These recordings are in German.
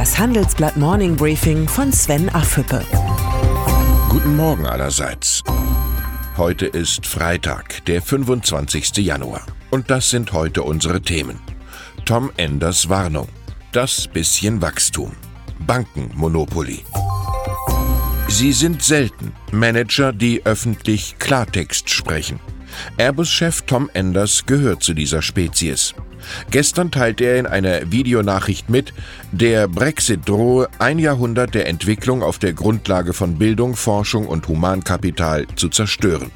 Das Handelsblatt Morning Briefing von Sven Affüppe. Guten Morgen allerseits. Heute ist Freitag, der 25. Januar. Und das sind heute unsere Themen. Tom Enders Warnung. Das bisschen Wachstum. Bankenmonopoly. Sie sind selten Manager, die öffentlich Klartext sprechen. Airbus-Chef Tom Enders gehört zu dieser Spezies. Gestern teilte er in einer Videonachricht mit, der Brexit drohe ein Jahrhundert der Entwicklung auf der Grundlage von Bildung, Forschung und Humankapital zu zerstören.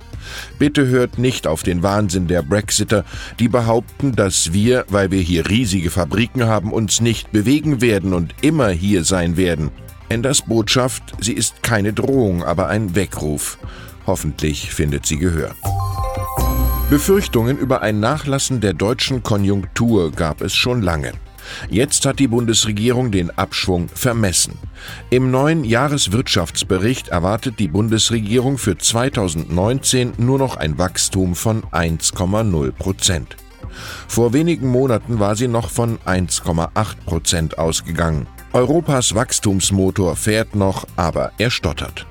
Bitte hört nicht auf den Wahnsinn der Brexiter, die behaupten, dass wir, weil wir hier riesige Fabriken haben, uns nicht bewegen werden und immer hier sein werden. Enders Botschaft, sie ist keine Drohung, aber ein Weckruf. Hoffentlich findet sie Gehör. Befürchtungen über ein Nachlassen der deutschen Konjunktur gab es schon lange. Jetzt hat die Bundesregierung den Abschwung vermessen. Im neuen Jahreswirtschaftsbericht erwartet die Bundesregierung für 2019 nur noch ein Wachstum von 1,0 Prozent. Vor wenigen Monaten war sie noch von 1,8 Prozent ausgegangen. Europas Wachstumsmotor fährt noch, aber er stottert.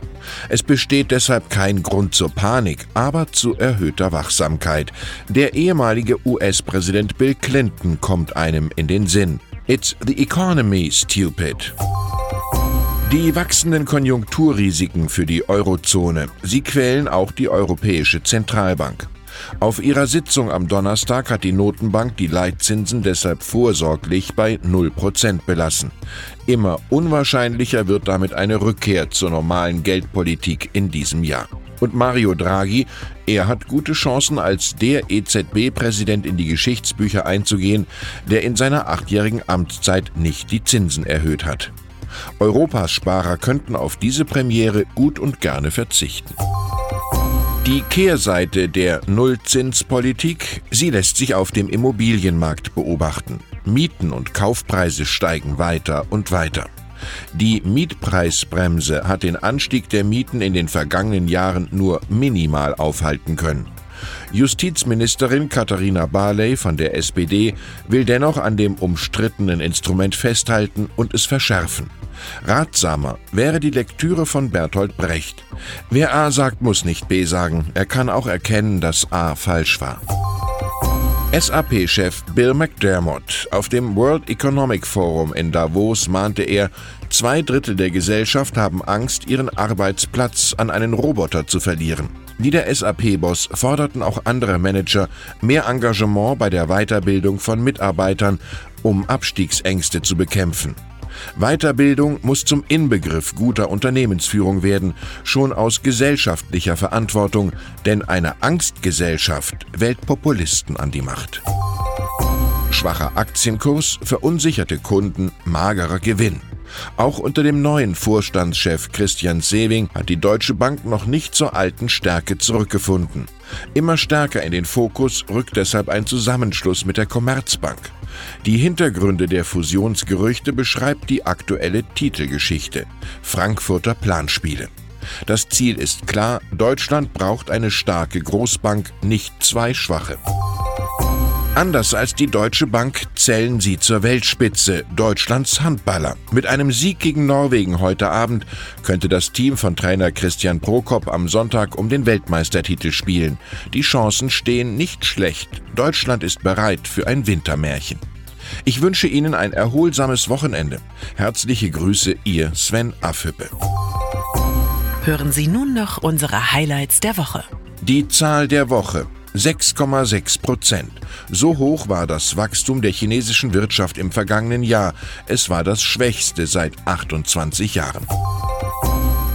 Es besteht deshalb kein Grund zur Panik, aber zu erhöhter Wachsamkeit. Der ehemalige US-Präsident Bill Clinton kommt einem in den Sinn. It's the economy, stupid. Die wachsenden Konjunkturrisiken für die Eurozone, sie quälen auch die Europäische Zentralbank. Auf ihrer Sitzung am Donnerstag hat die Notenbank die Leitzinsen deshalb vorsorglich bei 0% belassen. Immer unwahrscheinlicher wird damit eine Rückkehr zur normalen Geldpolitik in diesem Jahr. Und Mario Draghi, er hat gute Chancen, als der EZB-Präsident in die Geschichtsbücher einzugehen, der in seiner achtjährigen Amtszeit nicht die Zinsen erhöht hat. Europas Sparer könnten auf diese Premiere gut und gerne verzichten. Die Kehrseite der Nullzinspolitik, sie lässt sich auf dem Immobilienmarkt beobachten. Mieten und Kaufpreise steigen weiter und weiter. Die Mietpreisbremse hat den Anstieg der Mieten in den vergangenen Jahren nur minimal aufhalten können. Justizministerin Katharina Barley von der SPD will dennoch an dem umstrittenen Instrument festhalten und es verschärfen. Ratsamer wäre die Lektüre von Bertolt Brecht. Wer A sagt, muss nicht B sagen. Er kann auch erkennen, dass A falsch war. SAP-Chef Bill McDermott auf dem World Economic Forum in Davos mahnte er, zwei Drittel der Gesellschaft haben Angst, ihren Arbeitsplatz an einen Roboter zu verlieren. Wie der SAP-Boss forderten auch andere Manager mehr Engagement bei der Weiterbildung von Mitarbeitern, um Abstiegsängste zu bekämpfen. Weiterbildung muss zum Inbegriff guter Unternehmensführung werden, schon aus gesellschaftlicher Verantwortung, denn eine Angstgesellschaft wählt Populisten an die Macht. Schwacher Aktienkurs, verunsicherte Kunden, magerer Gewinn. Auch unter dem neuen Vorstandschef Christian Sewing hat die Deutsche Bank noch nicht zur alten Stärke zurückgefunden. Immer stärker in den Fokus rückt deshalb ein Zusammenschluss mit der Commerzbank. Die Hintergründe der Fusionsgerüchte beschreibt die aktuelle Titelgeschichte Frankfurter Planspiele. Das Ziel ist klar, Deutschland braucht eine starke Großbank, nicht zwei schwache. Anders als die Deutsche Bank zählen sie zur Weltspitze, Deutschlands Handballer. Mit einem Sieg gegen Norwegen heute Abend könnte das Team von Trainer Christian Prokop am Sonntag um den Weltmeistertitel spielen. Die Chancen stehen nicht schlecht. Deutschland ist bereit für ein Wintermärchen. Ich wünsche Ihnen ein erholsames Wochenende. Herzliche Grüße, Ihr Sven Affüppe. Hören Sie nun noch unsere Highlights der Woche. Die Zahl der Woche. 6,6 Prozent. So hoch war das Wachstum der chinesischen Wirtschaft im vergangenen Jahr. Es war das schwächste seit 28 Jahren.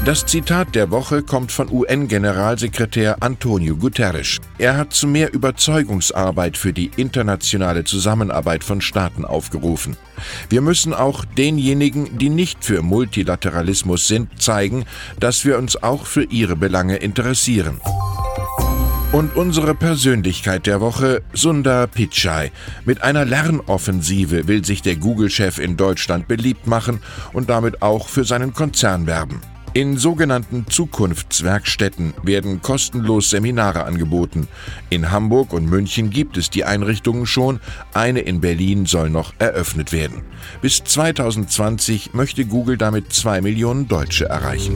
Das Zitat der Woche kommt von UN-Generalsekretär Antonio Guterres. Er hat zu mehr Überzeugungsarbeit für die internationale Zusammenarbeit von Staaten aufgerufen. Wir müssen auch denjenigen, die nicht für Multilateralismus sind, zeigen, dass wir uns auch für ihre Belange interessieren. Und unsere Persönlichkeit der Woche, Sundar Pichai. Mit einer Lernoffensive will sich der Google-Chef in Deutschland beliebt machen und damit auch für seinen Konzern werben. In sogenannten Zukunftswerkstätten werden kostenlos Seminare angeboten. In Hamburg und München gibt es die Einrichtungen schon, eine in Berlin soll noch eröffnet werden. Bis 2020 möchte Google damit zwei Millionen Deutsche erreichen.